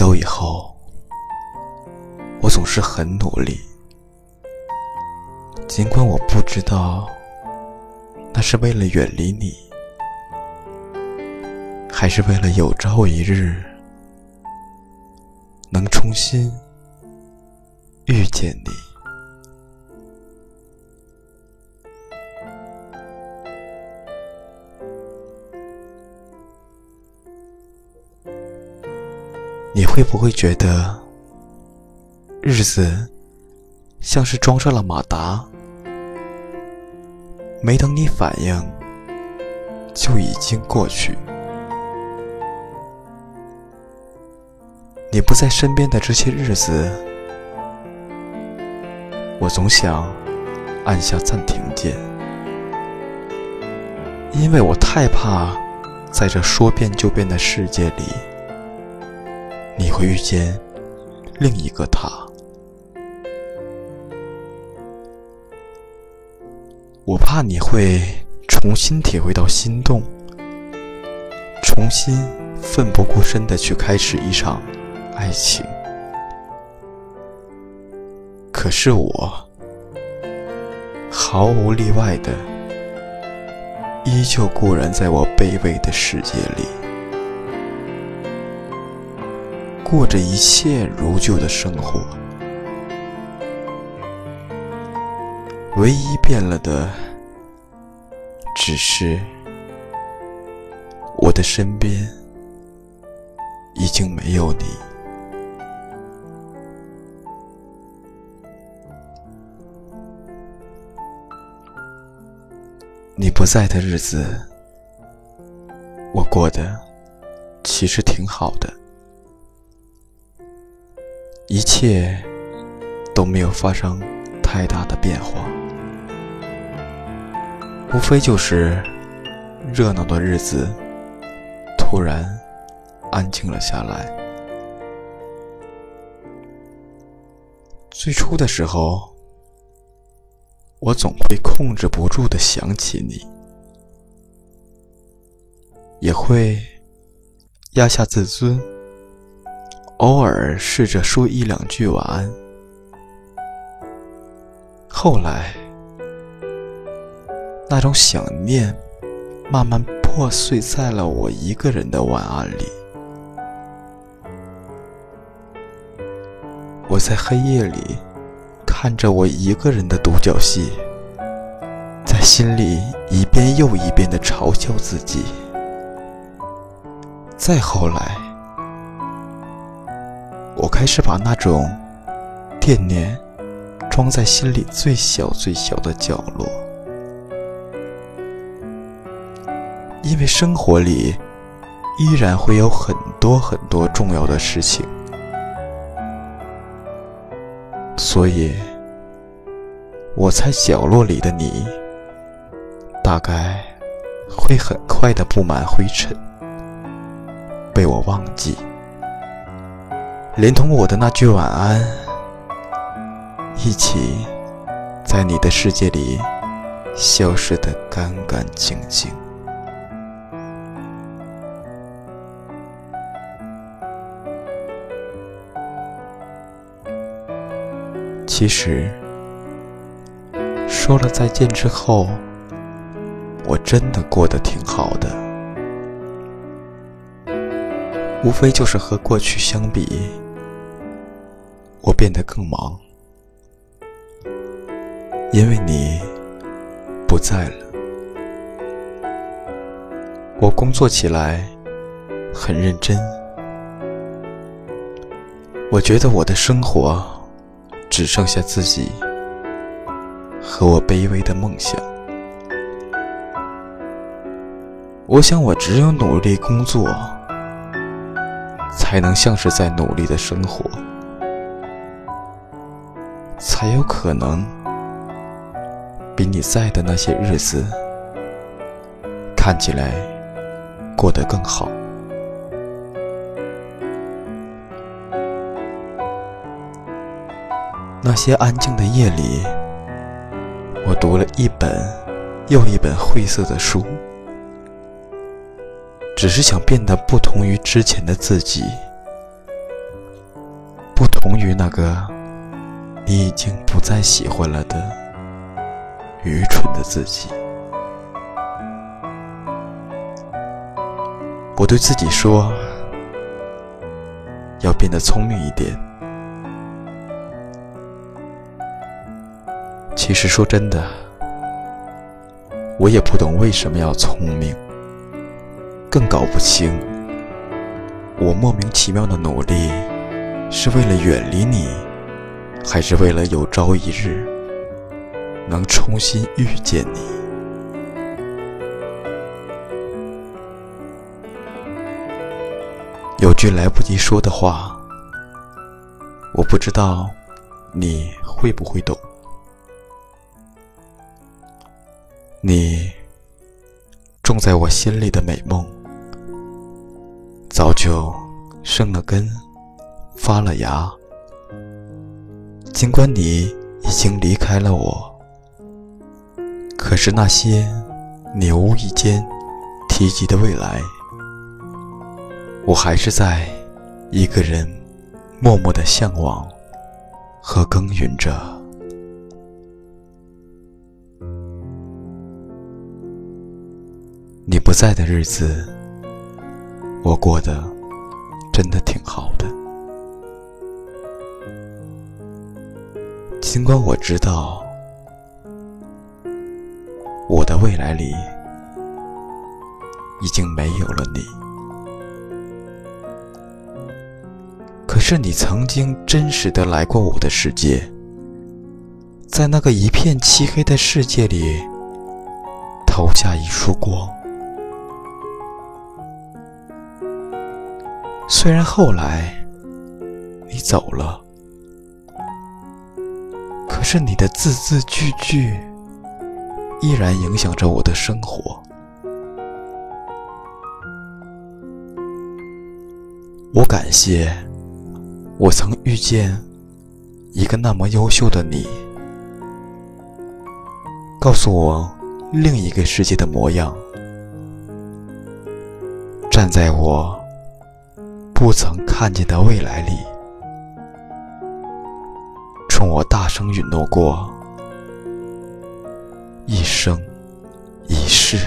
走以后，我总是很努力，尽管我不知道那是为了远离你，还是为了有朝一日能重新遇见你。你会不会觉得日子像是装上了马达，没等你反应就已经过去？你不在身边的这些日子，我总想按下暂停键，因为我太怕在这说变就变的世界里。你会遇见另一个他，我怕你会重新体会到心动，重新奋不顾身的去开始一场爱情。可是我毫无例外的，依旧固然在我卑微的世界里。过着一切如旧的生活，唯一变了的，只是我的身边已经没有你。你不在的日子，我过得其实挺好的。一切都没有发生太大的变化，无非就是热闹的日子突然安静了下来。最初的时候，我总会控制不住的想起你，也会压下自尊。偶尔试着说一两句晚安，后来那种想念慢慢破碎在了我一个人的晚安里。我在黑夜里看着我一个人的独角戏，在心里一遍又一遍的嘲笑自己。再后来。我开始把那种惦念装在心里最小最小的角落，因为生活里依然会有很多很多重要的事情，所以我猜角落里的你大概会很快的布满灰尘，被我忘记。连同我的那句晚安，一起在你的世界里消失的干干净净。其实，说了再见之后，我真的过得挺好的，无非就是和过去相比。我变得更忙，因为你不在了。我工作起来很认真，我觉得我的生活只剩下自己和我卑微的梦想。我想，我只有努力工作，才能像是在努力的生活。才有可能比你在的那些日子看起来过得更好。那些安静的夜里，我读了一本又一本晦涩的书，只是想变得不同于之前的自己，不同于那个你已经不再喜欢了的愚蠢的自己。我对自己说，要变得聪明一点。其实说真的，我也不懂为什么要聪明，更搞不清我莫名其妙的努力是为了远离你，还是为了有朝一日能重新遇见你。有句来不及说的话，我不知道你会不会懂。你种在我心里的美梦，早就生了根，发了芽。尽管你已经离开了我，可是那些你无意间提及的未来，我还是在一个人默默的向往和耕耘着。你不在的日子，我过得真的挺好的。尽管我知道，我的未来里已经没有了你，可是你曾经真实的来过我的世界，在那个一片漆黑的世界里，投下一束光。虽然后来你走了，可是你的字字句句依然影响着我的生活。我感谢我曾遇见一个那么优秀的你，告诉我另一个世界的模样，站在我。不曾看见的未来里，冲我大声允诺过一生一世，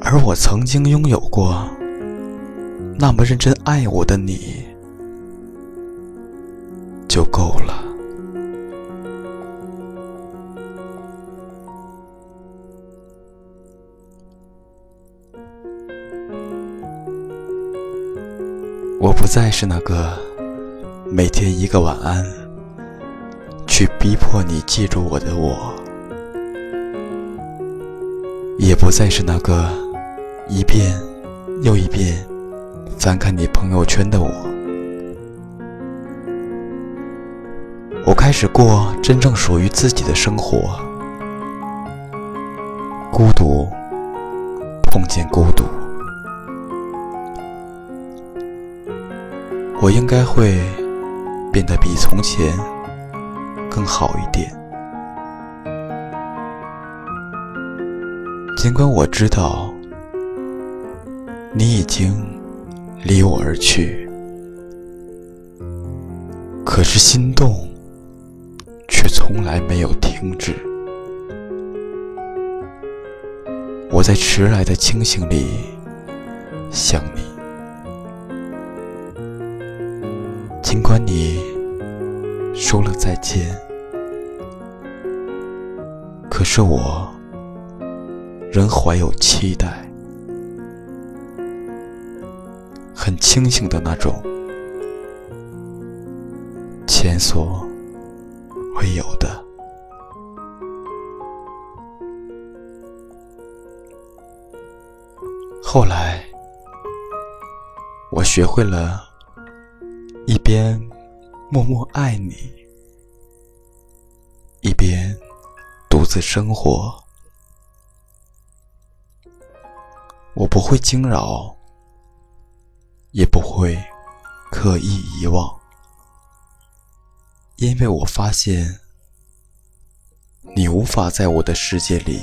而我曾经拥有过那么认真爱我的你，就够了。不再是那个每天一个晚安去逼迫你记住我的我，也不再是那个一遍又一遍翻看你朋友圈的我。我开始过真正属于自己的生活，孤独碰见孤独。我应该会变得比从前更好一点，尽管我知道你已经离我而去，可是心动却从来没有停止。我在迟来的清醒里想你。尽管你说了再见，可是我仍怀有期待，很清醒的那种，前所未有的。后来，我学会了。边默默爱你，一边独自生活。我不会惊扰，也不会刻意遗忘，因为我发现你无法在我的世界里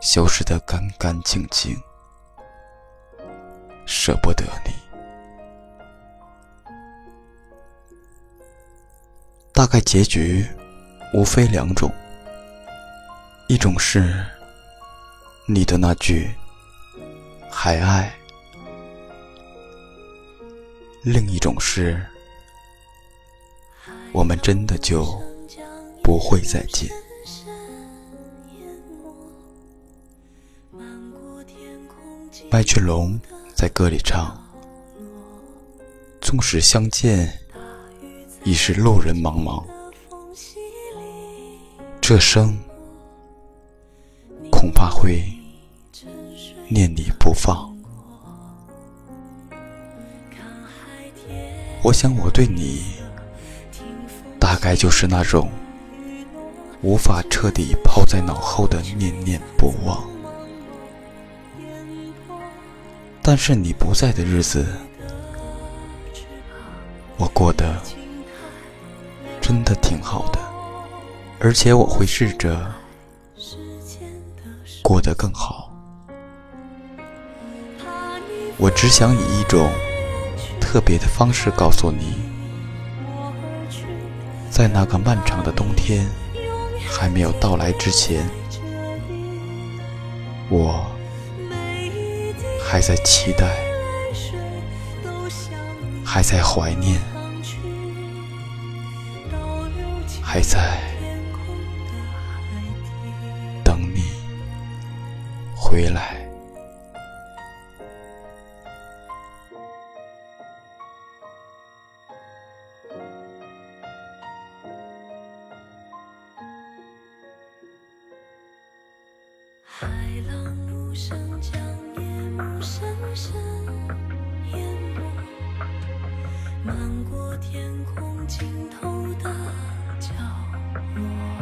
消失得干干净净。舍不得你。大概结局无非两种，一种是你的那句还爱，另一种是我们真的就不会再见。麦浚龙在歌里唱：“纵使相见。”已是路人茫茫，这生恐怕会念你不放。我想我对你，大概就是那种无法彻底抛在脑后的念念不忘。但是你不在的日子，我过得。真的挺好的，而且我会试着过得更好。我只想以一种特别的方式告诉你，在那个漫长的冬天还没有到来之前，我还在期待，还在怀念。还在等你回来。海浪无声，将夜幕深深淹没，漫过天空尽头的。角落，